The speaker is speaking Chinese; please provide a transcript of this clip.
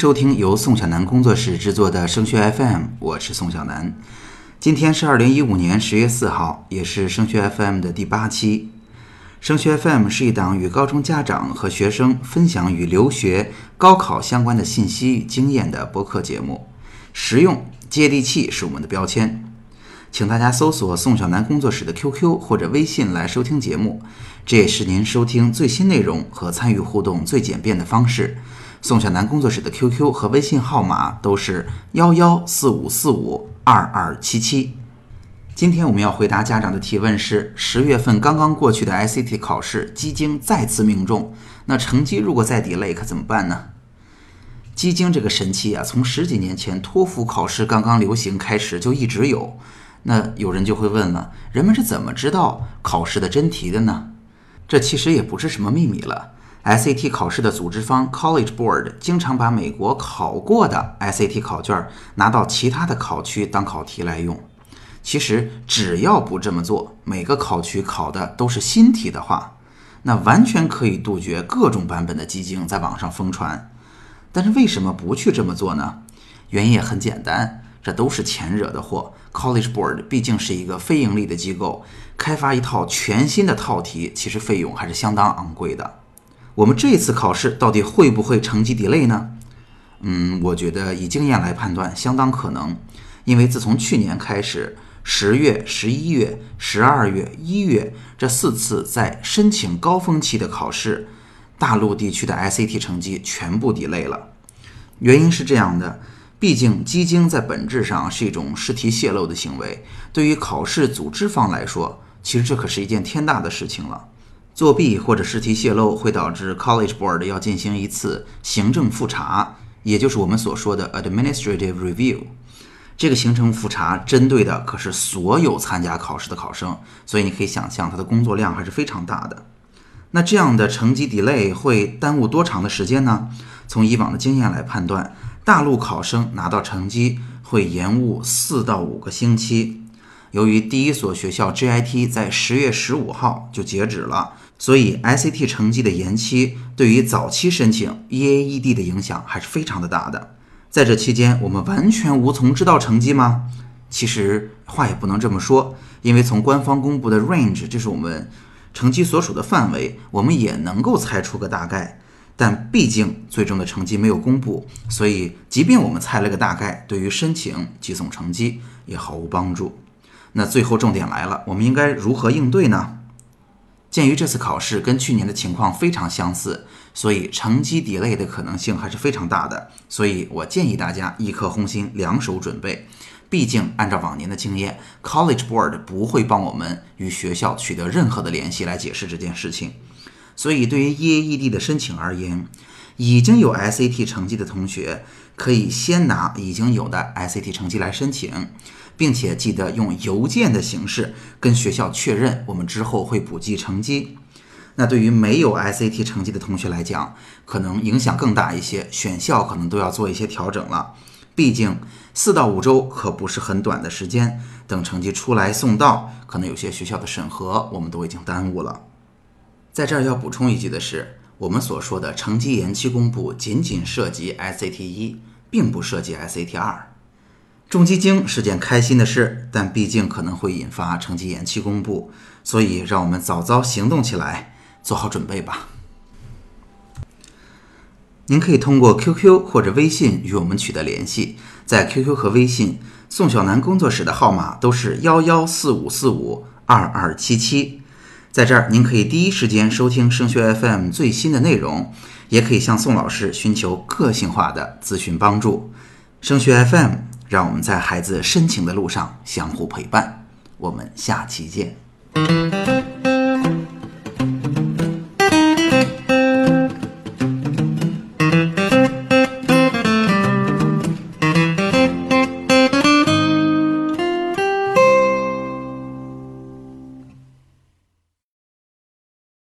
收听由宋小南工作室制作的升学 FM，我是宋小南。今天是二零一五年十月四号，也是升学 FM 的第八期。升学 FM 是一档与高中家长和学生分享与留学、高考相关的信息与经验的播客节目，实用接地气是我们的标签。请大家搜索宋小南工作室的 QQ 或者微信来收听节目，这也是您收听最新内容和参与互动最简便的方式。宋小楠工作室的 QQ 和微信号码都是幺幺四五四五二二七七。今天我们要回答家长的提问是：十月份刚刚过去的 ICT 考试，基金再次命中，那成绩如果再 delay 可怎么办呢？基金这个神器啊，从十几年前托福考试刚刚流行开始就一直有。那有人就会问了：人们是怎么知道考试的真题的呢？这其实也不是什么秘密了。SAT 考试的组织方 College Board 经常把美国考过的 SAT 考卷拿到其他的考区当考题来用。其实只要不这么做，每个考区考的都是新题的话，那完全可以杜绝各种版本的基金在网上疯传。但是为什么不去这么做呢？原因也很简单，这都是钱惹的祸。College Board 毕竟是一个非盈利的机构，开发一套全新的套题，其实费用还是相当昂贵的。我们这次考试到底会不会成绩 delay 呢？嗯，我觉得以经验来判断，相当可能，因为自从去年开始。十月、十一月、十二月、一月这四次在申请高峰期的考试，大陆地区的 SAT 成绩全部 delay 了。原因是这样的，毕竟基金在本质上是一种试题泄露的行为，对于考试组织方来说，其实这可是一件天大的事情了。作弊或者试题泄露会导致 College Board 要进行一次行政复查，也就是我们所说的 Administrative Review。这个行程复查针对的可是所有参加考试的考生，所以你可以想象他的工作量还是非常大的。那这样的成绩 delay 会耽误多长的时间呢？从以往的经验来判断，大陆考生拿到成绩会延误四到五个星期。由于第一所学校 G I T 在十月十五号就截止了，所以 SAT 成绩的延期对于早期申请 EAED 的影响还是非常的大的。在这期间，我们完全无从知道成绩吗？其实话也不能这么说，因为从官方公布的 range，这是我们成绩所属的范围，我们也能够猜出个大概。但毕竟最终的成绩没有公布，所以即便我们猜了个大概，对于申请寄送成绩也毫无帮助。那最后重点来了，我们应该如何应对呢？鉴于这次考试跟去年的情况非常相似。所以成绩 delay 的可能性还是非常大的，所以我建议大家一颗红心，两手准备。毕竟按照往年的经验，College Board 不会帮我们与学校取得任何的联系来解释这件事情。所以对于 EAED 的申请而言，已经有 SAT 成绩的同学可以先拿已经有的 SAT 成绩来申请，并且记得用邮件的形式跟学校确认，我们之后会补寄成绩。那对于没有 SAT 成绩的同学来讲，可能影响更大一些，选校可能都要做一些调整了。毕竟四到五周可不是很短的时间，等成绩出来送到，可能有些学校的审核我们都已经耽误了。在这儿要补充一句的是，我们所说的成绩延期公布，仅仅涉及 SAT 一，并不涉及 SAT 二。中基金是件开心的事，但毕竟可能会引发成绩延期公布，所以让我们早早行动起来。做好准备吧。您可以通过 QQ 或者微信与我们取得联系，在 QQ 和微信，宋小南工作室的号码都是幺幺四五四五二二七七。在这儿，您可以第一时间收听声学 FM 最新的内容，也可以向宋老师寻求个性化的咨询帮助。声学 FM，让我们在孩子深情的路上相互陪伴。我们下期见。